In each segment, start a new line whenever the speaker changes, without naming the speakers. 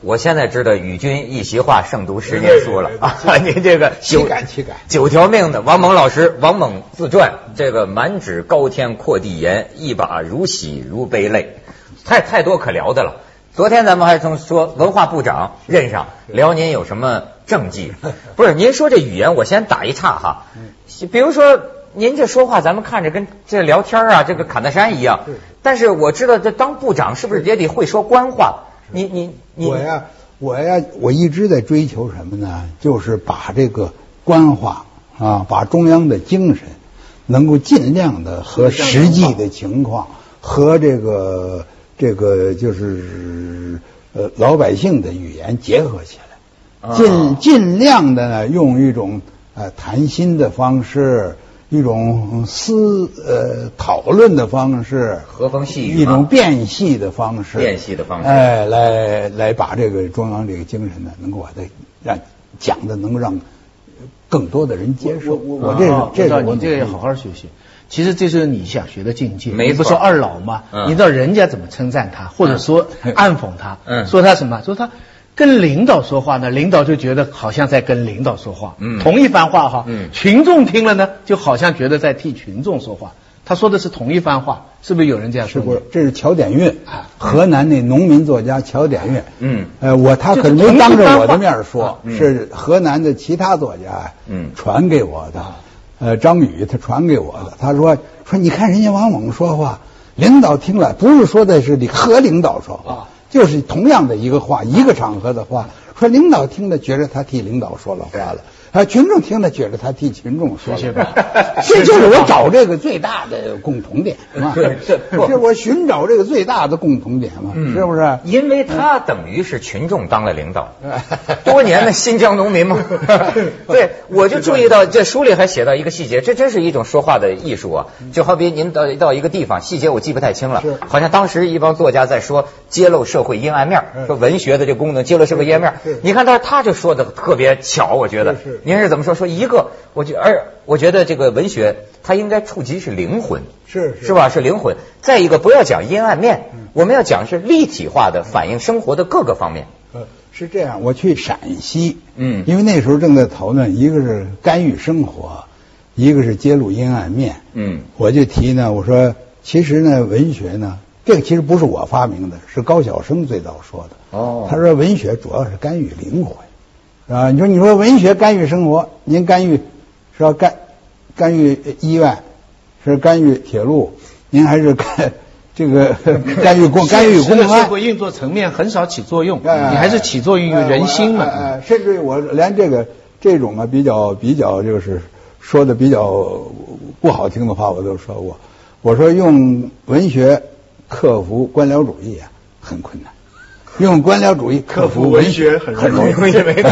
我现在知道与君一席话胜读十年书了啊！您这个
岂敢岂敢，
九条命的王蒙老师，王蒙自传，这个满纸高天阔地言，一把如洗如杯泪，太太多可聊的了。昨天咱们还从说文化部长任上聊您有什么政绩，不是？您说这语言，我先打一岔哈。比如说您这说话，咱们看着跟这聊天啊，这个侃大山一样。但是我知道这当部长是不是也得会说官话？你你你
我呀，我呀，我一直在追求什么呢？就是把这个官话啊，把中央的精神能够尽量的和实际的情况和这个。这个就是呃老百姓的语言结合起来，尽尽量的呢用一种呃谈心的方式，一种思呃讨论的方式，
和风细雨，
一种变戏的方式，
变戏的方式，
哎，来来把这个中央这个精神呢，能够把它让讲的能让更多的人接受。
我我这这个我这个要好好学习。其实这是你想学的境界。
你
不说二老吗？你知道人家怎么称赞他，或者说暗讽他？
嗯，
说他什么？说他跟领导说话呢，领导就觉得好像在跟领导说话。嗯，同一番话哈。嗯，群众听了呢，就好像觉得在替群众说话。他说的是同一番话，是不是有人这样说？
是不是？这是乔典运，河南那农民作家乔典运。
嗯，
呃，我他可能没当着我的面说，是河南的其他作家嗯传给我的。呃，张宇他传给我的，他说说你看人家王猛说话，领导听了不是说的是你和领导说话，就是同样的一个话，一个场合的话，说领导听了觉得他替领导说了话了。啊，群众听了觉得他替群众说，这就是我找这个最大的共同点 嘛。
是是，
是我寻找这个最大的共同点嘛？是不是？
因为他等于是群众当了领导，多年的新疆农民嘛。对，我就注意到这书里还写到一个细节，这真是一种说话的艺术啊！就好比您到到一个地方，细节我记不太清了，好像当时一帮作家在说揭露社会阴暗面，说文学的这功能揭露社会阴暗面。你看他他就说的特别巧，我觉得。您是怎么说？说一个，我觉而我觉得这个文学它应该触及是灵魂，
是
是吧？是灵魂。再一个，不要讲阴暗面，我们要讲是立体化的反映生活的各个方面。
呃，是这样。我去陕西，嗯，因为那时候正在讨论，一个是干预生活，一个是揭露阴暗面，嗯，我就提呢，我说其实呢，文学呢，这个其实不是我发明的，是高晓生最早说的。哦，他说文学主要是干预灵魂。啊，你说你说文学干预生活，您干预是要干干预医院，是干预铁路，您还是干这个 干预公干预公安？
社会运作层面很少起作用，你还是起作用于人心嘛。
甚至于我连这个这种啊比较比较就是说的比较不好听的话我都说过，我说用文学克服官僚主义啊很困难。用官僚主义克服文学很
很容易，没错没错。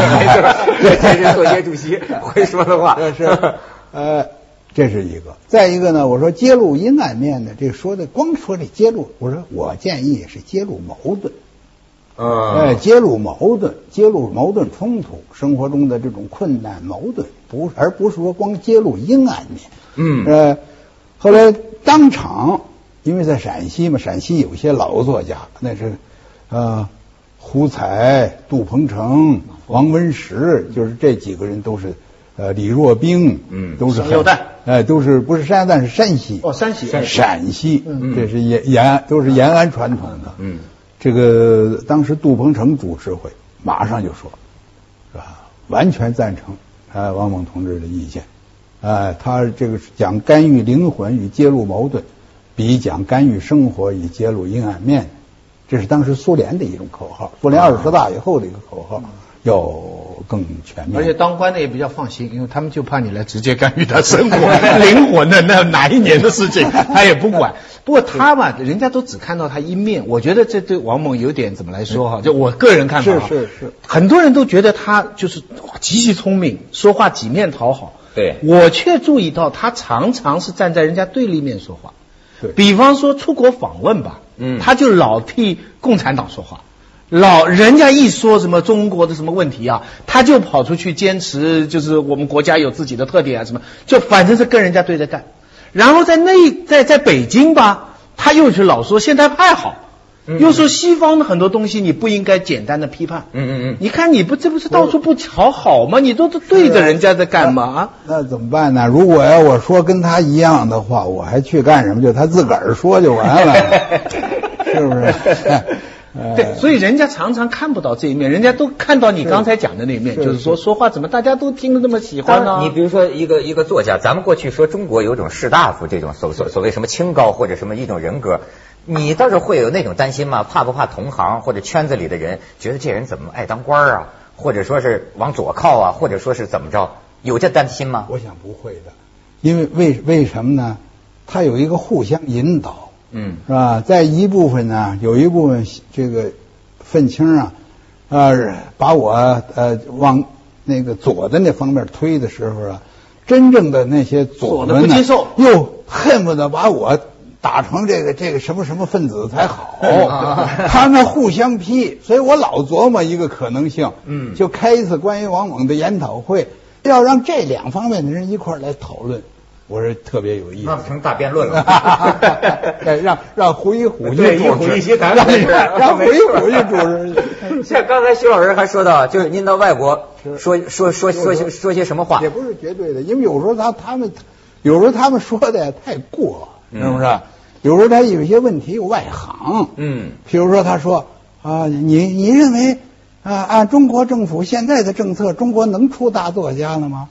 这是作协主席会说的话。
是 呃，这是一个。再一个呢，我说揭露阴暗面的，这说的光说这揭露，我说我建议是揭露矛盾。
啊。
哎，揭露矛盾，揭露矛盾冲突，生活中的这种困难矛盾，不而不是说光揭露阴暗面。
嗯。
呃，后来当场，因为在陕西嘛，陕西有些老作家，那是。啊，胡彩、杜鹏程、王文石，就是这几个人都是呃，李若冰，嗯，都是
山药蛋，
哎，都是不是山药蛋是山西
哦，山西
陕西，这是延延安，都是延安传统的，
嗯，
这个当时杜鹏程主持会，马上就说，是吧？完全赞成啊王蒙同志的意见，哎，他这个讲干预灵魂与揭露矛盾，比讲干预生活与揭露阴暗面。这是当时苏联的一种口号，苏联二十大以后的一个口号，要更全面。
而且当官的也比较放心，因为他们就怕你来直接干预他生活、灵魂的那哪一年的事情，他也不管。不过他嘛，人家都只看到他一面，我觉得这对王蒙有点怎么来说哈？就我个人看法，
是是是，
很多人都觉得他就是极其聪明，说话几面讨好。
对，
我却注意到他常常是站在人家对立面说话。
对，
比方说出国访问吧。他就老替共产党说话，老人家一说什么中国的什么问题啊，他就跑出去坚持，就是我们国家有自己的特点啊，什么就反正是跟人家对着干。然后在那在在北京吧，他又去老说现代派好，又说西方的很多东西你不应该简单的批判。嗯嗯嗯。你看你不这不是到处不讨好吗？你都是对着人家在干嘛？
那怎么办呢？如果要我说跟他一样的话，我还去干什么？就他自个儿说就完了，是不是？
对，所以人家常常看不到这一面，人家都看到你刚才讲的那一面，就是说说话怎么大家都听得那么喜欢呢？
你比如说一个一个作家，咱们过去说中国有种士大夫这种所所所谓什么清高或者什么一种人格，你倒是会有那种担心吗？怕不怕同行或者圈子里的人觉得这人怎么爱当官啊？或者说是往左靠啊？或者说是怎么着？有这担心吗？
我想不会的，因为为为什么呢？他有一个互相引导。嗯，是吧？在一部分呢，有一部分这个愤青啊，呃，把我呃往那个左的那方面推的时候啊，真正的那些左
的不接受，
又恨不得把我打成这个这个什么什么分子才好。他们互相批，所以我老琢磨一个可能性，嗯，就开一次关于王猛的研讨会，要让这两方面的人一块来讨论。我是特别有意思，
那成大辩论了。
让让胡一虎
去主持，一席谈
让让胡一虎去主持。
像刚才徐老师还说到，就是您到外国说说说说些说些什么话，
也不是绝对的，因为有时候他他们有时候他们说的太过，是不是？有时候他有一些问题有外行，嗯，比如说他说啊，你你认为啊，按中国政府现在的政策，中国能出大作家了吗？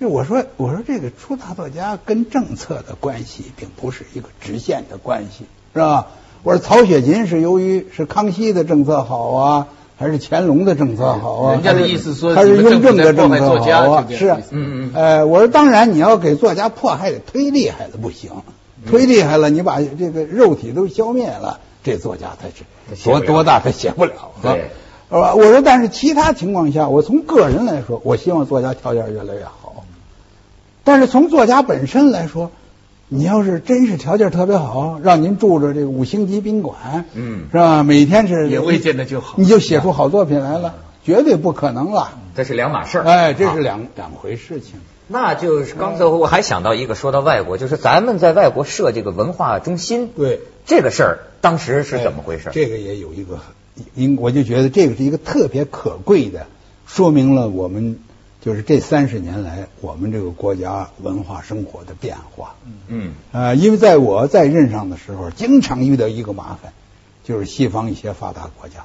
就我说，我说这个出大作家跟政策的关系，并不是一个直线的关系，是吧？我说曹雪芹是由于是康熙的政策好啊，还是乾隆的政策好啊？
人家的意思说，
他是雍正的政策好啊？是，
嗯嗯。
呃，我说当然你要给作家迫害的忒厉害了不行，忒厉害了，你把这个肉体都消灭了，这作家他是多多大他写不了，
对，
是吧？我说但是其他情况下，我从个人来说，我希望作家条件越来越好。但是从作家本身来说，你要是真是条件特别好，让您住着这个五星级宾馆，嗯，是吧？每天是
也未见得就好，
你就写出好作品来了，绝对不可能了。
这是两码事儿，
哎，这是两两回事情。
那就是刚才我还想到一个，说到外国，就是咱们在外国设这个文化中心，
对
这个事儿，当时是怎么回事？
这个也有一个，因我就觉得这个是一个特别可贵的，说明了我们。就是这三十年来，我们这个国家文化生活的变化。嗯啊，因为在我在任上的时候，经常遇到一个麻烦，就是西方一些发达国家，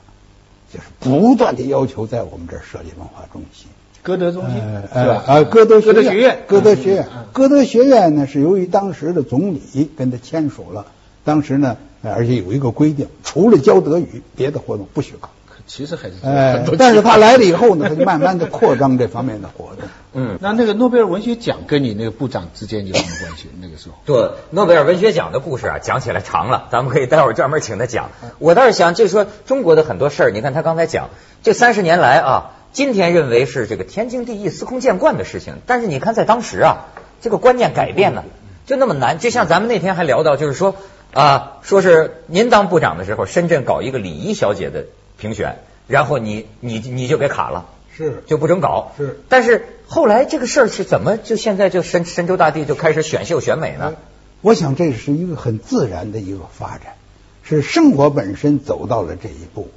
就是不断的要求在我们这儿设立文化中心。
歌德中心
是吧？啊，歌德歌德学院，歌德学院，歌德学院呢是由于当时的总理跟他签署了，当时呢，而且有一个规定，除了教德语，别的活动不许搞。
其实还是哎，
但是他来了以后呢，他就慢慢的扩张这方面的活动。
嗯，那那个诺贝尔文学奖跟你那个部长之间有什么关系？那个时候，
对，诺贝尔文学奖的故事啊，讲起来长了，咱们可以待会儿专门请他讲。我倒是想，就是说中国的很多事儿，你看他刚才讲，这三十年来啊，今天认为是这个天经地义、司空见惯的事情，但是你看在当时啊，这个观念改变呢，就那么难。就像咱们那天还聊到，就是说啊，说是您当部长的时候，深圳搞一个礼仪小姐的评选。然后你你你就给卡了，
是
就不准搞，
是。
但是后来这个事儿是怎么就现在就神神州大地就开始选秀选美呢？
我想这是一个很自然的一个发展，是生活本身走到了这一步。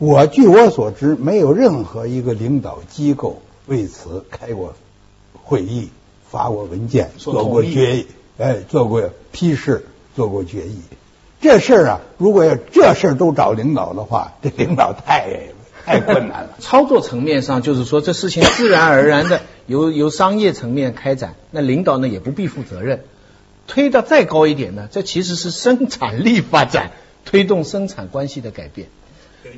我据我所知，没有任何一个领导机构为此开过会议、发过文件、做过决议，哎，做过批示、做过决议。这事儿啊，如果要这事儿都找领导的话，这领导太太困难了。
操作层面上，就是说这事情自然而然的由由商业层面开展，那领导呢也不必负责任。推到再高一点呢，这其实是生产力发展，推动生产关系的改变，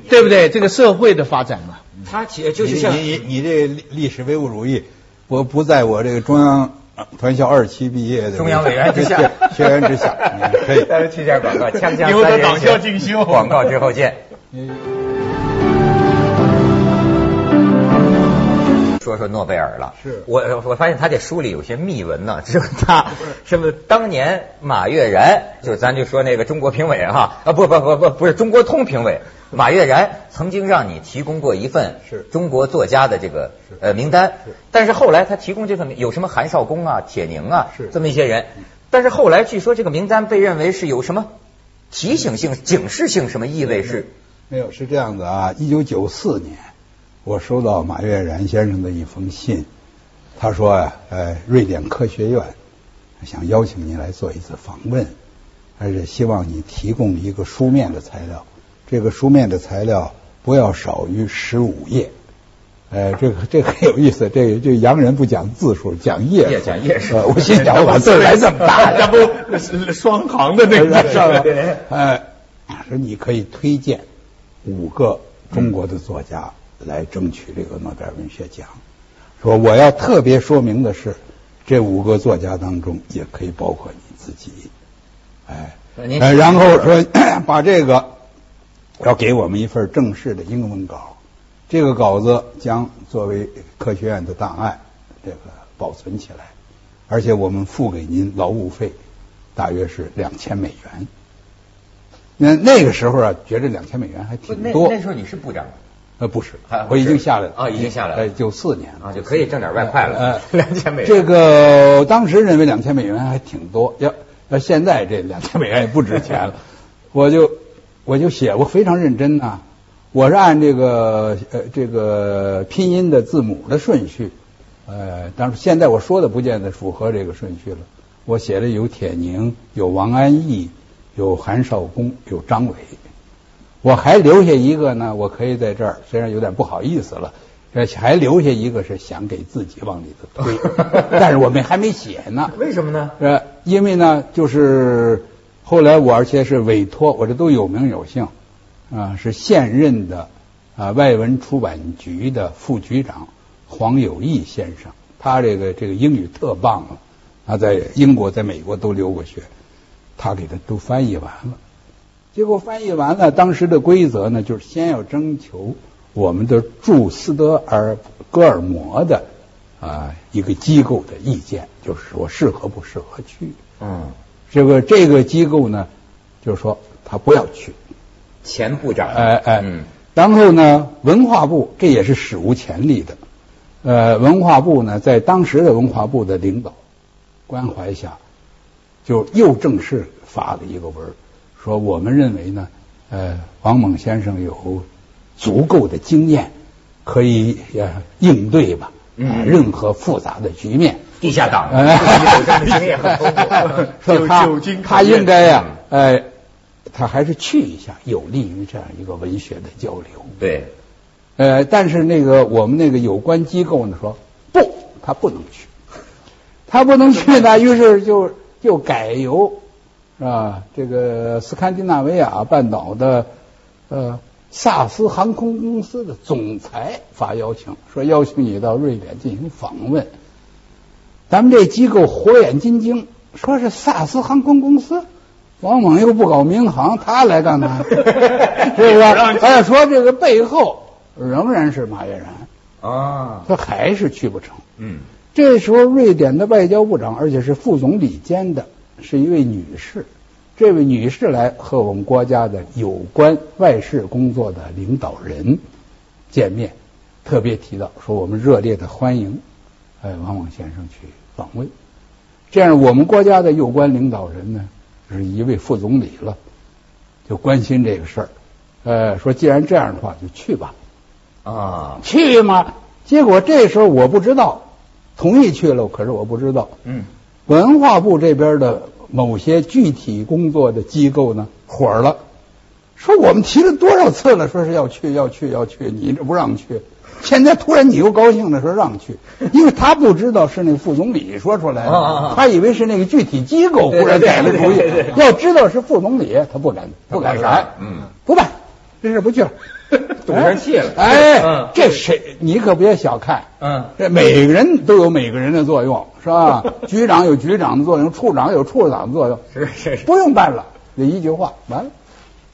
对不对？这个社会的发展嘛。
他其实就是像
你你这历史唯物主义，我不在我这个中央。团校二期毕业的
中央委员之下，
学 员之下，可以。
再来去下广告，锵锵
留得党校进修。
广告之后见。说说诺贝尔了，
是。
我我发现他这书里有些秘闻呢，是他什么当年马悦然，就咱就说那个中国评委哈啊不不不不不是中国通评委马悦然曾经让你提供过一份
是。
中国作家的这个呃名单，但是后来他提供这份有什么韩少功啊、铁凝啊
是。
这么一些人，但是后来据说这个名单被认为是有什么提醒性、警示性什么意味是？
没有，是这样的啊。一九九四年，我收到马悦然先生的一封信，他说啊，呃，瑞典科学院想邀请您来做一次访问，而且希望你提供一个书面的材料。这个书面的材料不要少于十五页。呃，这个这个很有意思，这这洋人不讲字数，讲页，
讲页数。
我心想，我字来这么大，
这不双行的那个
上了。哎，说你可以推荐五个中国的作家来争取这个诺贝尔文学奖。说我要特别说明的是，这五个作家当中也可以包括你自己。哎，然后说 把这个要给我们一份正式的英文稿。这个稿子将作为科学院的档案，这个保存起来，而且我们付给您劳务费，大约是两千美元。那那个时候啊，觉得两千美元还挺多。
那时候你是部长？
呃，不是，我已经下来了。
啊，已经下来了。
九四年
啊，就可以挣点外快了。两千美元。
这个当时认为两千美元还挺多，要要现在这两千美元也不值钱了。我就我就写，我非常认真呐。我是按这个呃这个拼音的字母的顺序，呃，但是现在我说的不见得符合这个顺序了。我写的有铁凝，有王安忆，有韩少功，有张伟。我还留下一个呢，我可以在这儿，虽然有点不好意思了，还留下一个是想给自己往里头推，但是我们还没写呢。
为什么呢？
呃，因为呢，就是后来我而且是委托，我这都有名有姓。啊，是现任的啊外文出版局的副局长黄友义先生，他这个这个英语特棒了，他在英国、在美国都留过学，他给他都翻译完了。结果翻译完了，当时的规则呢，就是先要征求我们的驻斯德尔戈尔摩的啊一个机构的意见，就是说适合不适合去。嗯，这个这个机构呢，就是说他不要去。
前部长，
哎哎，嗯，然后呢，文化部这也是史无前例的，呃，文化部呢，在当时的文化部的领导关怀下，就又正式发了一个文，说我们认为呢，呃，王猛先生有足够的经验，可以呃应对吧，嗯，任何复杂的局面，
地下党，有经验很
说他他应该呀，呃。他还是去一下，有利于这样一个文学的交流。
对，
呃，但是那个我们那个有关机构呢说不，他不能去，他不能去呢，于是就就改由是吧？这个斯堪的纳维亚半岛的呃萨斯航空公司的总裁发邀请，说邀请你到瑞典进行访问。咱们这机构火眼金睛，说是萨斯航空公司。王猛又不搞民航，他来干嘛？是不是？哎，说这个背后仍然是马悦然啊，他还是去不成。嗯，这时候瑞典的外交部长，而且是副总理兼的，是一位女士。这位女士来和我们国家的有关外事工作的领导人见面，特别提到说我们热烈的欢迎哎王猛先生去访问。这样，我们国家的有关领导人呢？是一位副总理了，就关心这个事儿，呃，说既然这样的话，就去吧，啊，去嘛。结果这时候我不知道，同意去了，可是我不知道，嗯，文化部这边的某些具体工作的机构呢，火了，说我们提了多少次了，说是要去，要去，要去，你这不让去。现在突然你又高兴的说让去，因为他不知道是那个副总理说出来的，他以为是那个具体机构忽然改了主意。要知道是副总理，他不敢不敢来，嗯，不办，这事不去了，
赌上气了。
哎，这谁？你可别小看，嗯，这每个人都有每个人的作用，是吧？局长有局长的作用，处长有处长的作用，
是是是，
不用办了，就一句话完了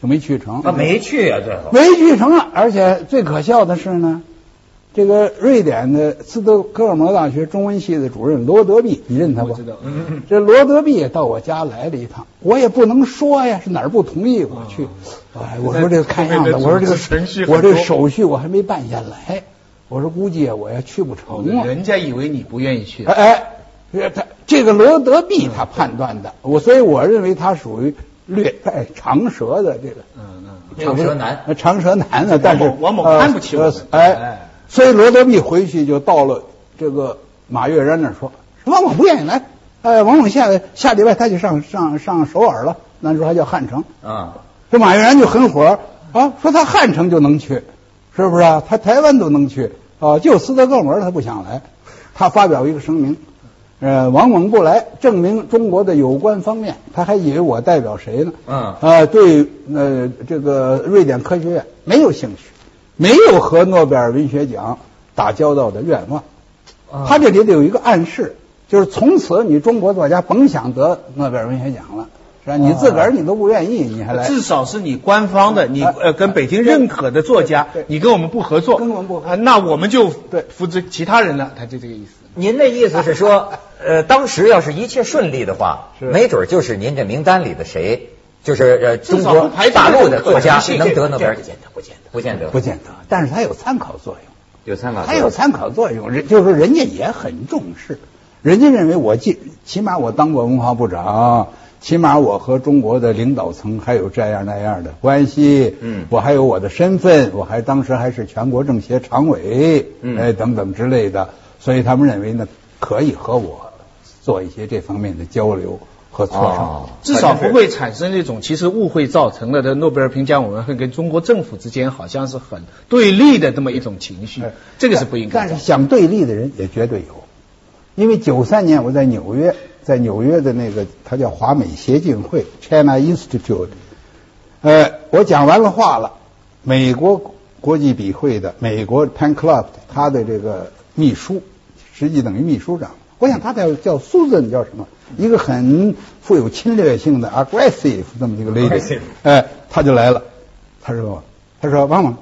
就没去成。
他没去啊，最后
没去成了，而且最可笑的是呢。这个瑞典的斯德哥尔摩大学中文系的主任罗德弼，你认他不？
知道。
这罗德弼到我家来了一趟，我也不能说呀，是哪儿不同意我去。哎，我说这个看样子，我说这个我这手续我还没办下来，我说估计我要去不成。
人家以为你不愿意去。
哎，他这个罗德弼他判断的，我所以我认为他属于略带长舌的这个，
嗯嗯，长舌男，
长舌男呢，但是
王某看不起我，
哎，所以罗德弼回去就到了这个马悦然那儿说，王某不愿意来，哎，王某下下礼拜他就上上上首尔了，那时候还叫汉城啊，这马悦然就很火啊，说他汉城就能去，是不是啊？他台湾都能去啊，就斯德哥尔摩他不想来，他发表一个声明。呃，王猛不来，证明中国的有关方面，他还以为我代表谁呢？嗯，啊，对，呃，这个瑞典科学院没有兴趣，没有和诺贝尔文学奖打交道的愿望。他这里得有一个暗示，就是从此你中国作家甭想得诺贝尔文学奖了，是吧？你自个儿你都不愿意，你还来？
至少是你官方的，你呃跟北京认可的作家，你跟我们不合作，
跟我们不合，
那我们就对扶持其他人了。他就这个意思。
您的意思是说？呃，当时要是一切顺利的话，没准就是您这名单里的谁，就是呃中国大陆的作家能得诺贝尔奖，
不见得，
不见得，
不见得，但是他有参考作用，
有参考，
他有参考作用，人就是人家也很重视，人家认为我起起码我当过文化部长，起码我和中国的领导层还有这样那样的关系，嗯，我还有我的身份，我还当时还是全国政协常委，哎等等之类的，所以他们认为呢可以和我。做一些这方面的交流和磋商，
至少不会产生那种其实误会造成了的诺贝尔评奖委员会跟中国政府之间好像是很对立的这么一种情绪，这个是不应该。
但是想对立的人也绝对有，因为九三年我在纽约，在纽约的那个他叫华美协进会 （China Institute），呃，我讲完了话了，美国国际笔会的美国 Pen Club 他的这个秘书，实际等于秘书长。我想他叫叫 Susan 叫什么？一个很富有侵略性的 aggressive 这么一个 lady，哎，他就来了。他说：“他说王王，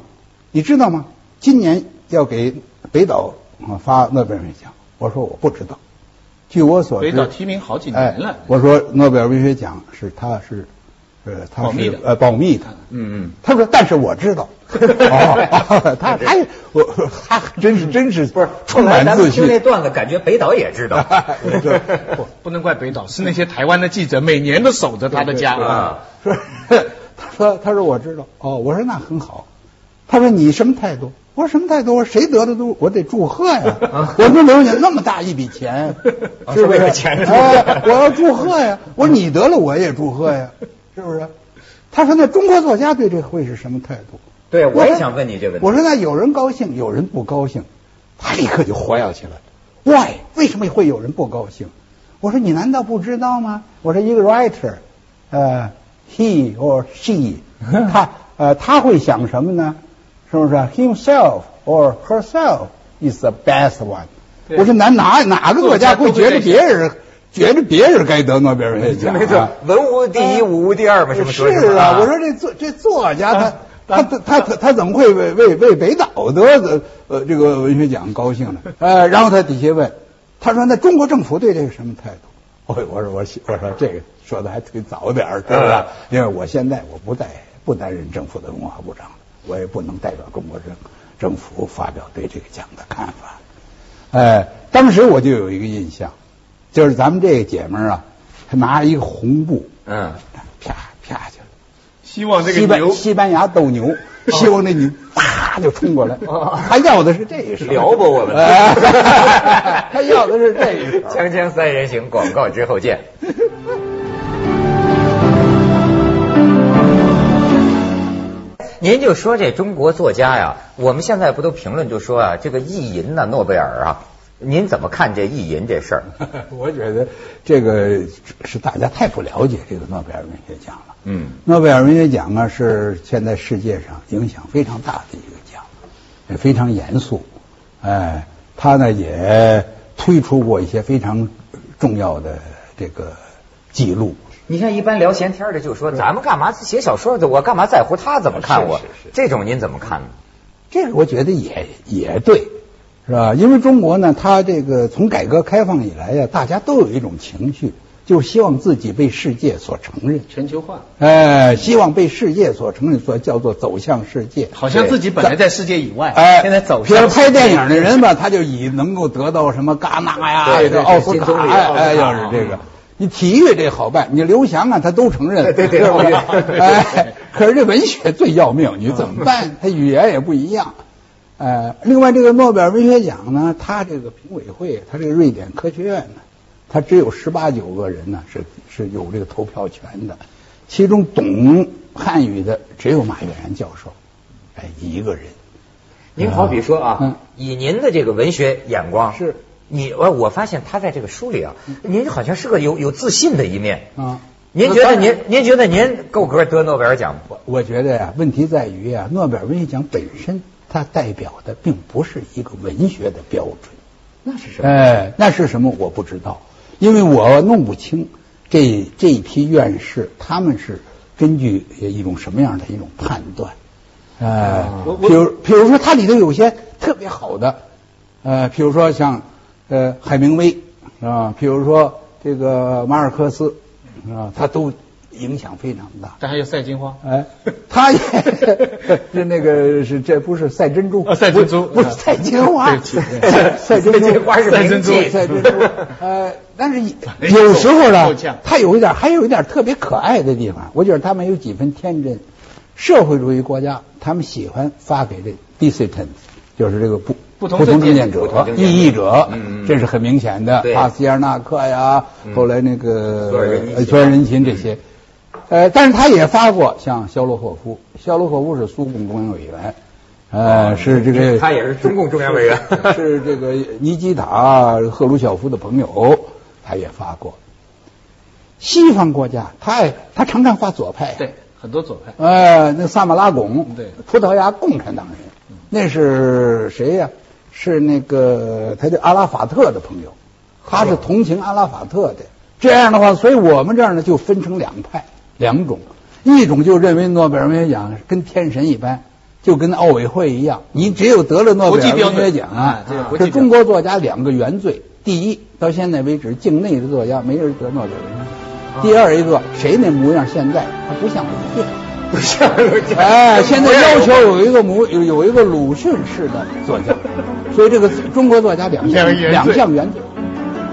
你知道吗？今年要给北岛发诺贝尔奖。”我说：“我不知道。”据我所知，
北岛提名好几年了。
我说：“诺贝尔文学奖是他是。”呃，
保密的，
呃，保密的，嗯嗯。他说，但是我知道，哦，他他我他真是真是
不是充满自信。听那段子，感觉北岛也知道，
不不能怪北岛，是那些台湾的记者每年都守着他的家啊。
说他说他说我知道，哦，我说那很好。他说你什么态度？我说什么态度？我说谁得的都我得祝贺呀。我说留下那么大一笔钱，
是为了钱？
我要祝贺呀。我说你得了我也祝贺呀。是不是？他说：“那中国作家对这会是什么态度？”
对，我也想问你这个问题。
我说：“那有人高兴，有人不高兴。”他立刻就活跃起来。Why？为什么会有人不高兴？我说：“你难道不知道吗？”我说：“一个 writer，呃，he or she，他呃他会想什么呢？是不是？Himself or herself is the best one。”我说：“哪哪哪个作家会觉得别人？”觉得别人该得诺贝尔文学奖，
没错，文无第一，武无第二嘛，是不
是？是啊，我说这作这作家他他他他他怎么会为为为北岛得呃这个文学奖高兴呢？呃，然后他底下问，他说那中国政府对这个什么态度？我我说我我说这个说的还忒早点儿，是不是？因为我现在我不在不担任政府的文化部长，我也不能代表中国政政府发表对这个奖的看法。哎，当时我就有一个印象。就是咱们这个姐们儿啊，她拿着一个红布，嗯，啪啪去了，
希望这个
牛西班牙斗牛，希望那牛啪就冲过来，他要的是这一手，
撩拨我们，
他要的是这一手。
锵锵三人行，广告之后见。您就说这中国作家呀，我们现在不都评论就说啊，这个意淫呐，诺贝尔啊。您怎么看这意淫这事儿？
我觉得这个是大家太不了解这个诺贝尔文学奖了。嗯，诺贝尔文学奖啊是现在世界上影响非常大的一个奖，也非常严肃。哎，他呢也推出过一些非常重要的这个记录。
你像一般聊闲天的就说，咱们干嘛写小说的？我干嘛在乎他怎么看我？这种您怎么看呢？
这个我觉得也也对。是吧？因为中国呢，它这个从改革开放以来呀，大家都有一种情绪，就是希望自己被世界所承认。
全球化。
哎，希望被世界所承认，所叫做走向世界。
好像自己本来在世界以外，哎，现在走向。比
如拍电影的人吧，他就以能够得到什么戛纳呀、奥斯卡，哎，要是这个，你体育这好办，你刘翔啊他都承认，
对对
对，哎，可是这文学最要命，你怎么办？他语言也不一样。呃，另外这个诺贝尔文学奖呢，他这个评委会，他这个瑞典科学院呢，他只有十八九个人呢，是是有这个投票权的，其中懂汉语的只有马悦然教授，哎，一个人。
您好比说啊，以您的这个文学眼光，
是
你我我发现他在这个书里啊，您好像是个有有自信的一面啊。您觉得您您觉得您够格得诺贝尔奖
不？我觉得呀，问题在于啊，诺贝尔文学奖本身。它代表的并不是一个文学的标准，
那是什么？
哎，那是什么？我不知道，因为我弄不清这这一批院士他们是根据一种什么样的一种判断。哎，比如比如说，它里头有些特别好的，呃，比如说像呃海明威啊，比如说这个马尔克斯啊，他都。影响非常大，
这还有赛金花，
哎，他也是 那个是这不是赛珍珠
啊，赛珍珠
不是赛金花，
赛珍珠花是
赛珍珠，赛珍珠，呃，但是有时候呢，他有一点，还有一点特别可爱的地方，我觉得他们有几分天真。社会主义国家，他们喜欢发给这 dissident，就是这个不
不同
政见者、异议者，这是很明显的。帕斯耶纳克呀，后来那个
索尔
仁勤这些。呃，但是他也发过像肖洛霍夫，肖洛霍夫是苏共中央委员，呃，是这个
他也是中共中央委员，
是这个尼基塔赫鲁晓夫的朋友，他也发过。西方国家，他也他常常发左派，
对，很多左派。
呃，那萨马拉贡，
对，
葡萄牙共产党人，那是谁呀？是那个他的阿拉法特的朋友，他是同情阿拉法特的。这样的话，所以我们这儿呢就分成两派。两种，一种就认为诺贝尔文学奖跟天神一般，就跟奥委会一样，你只有得了诺贝尔文学奖啊，是中国作家两个原罪：第一，到现在为止境内的作家没人得诺贝尔文学奖；第二一个，谁那模样现在他不像鲁迅，
不像。
哎，现在要求有一个模有 有一个鲁迅式的作家，所以这个中国作家两项两项原则。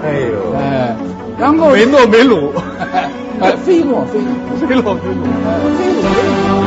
哎呦，
哎，然后
没诺没鲁。
哎，非诺非鲁，
非诺非鲁，
非鲁。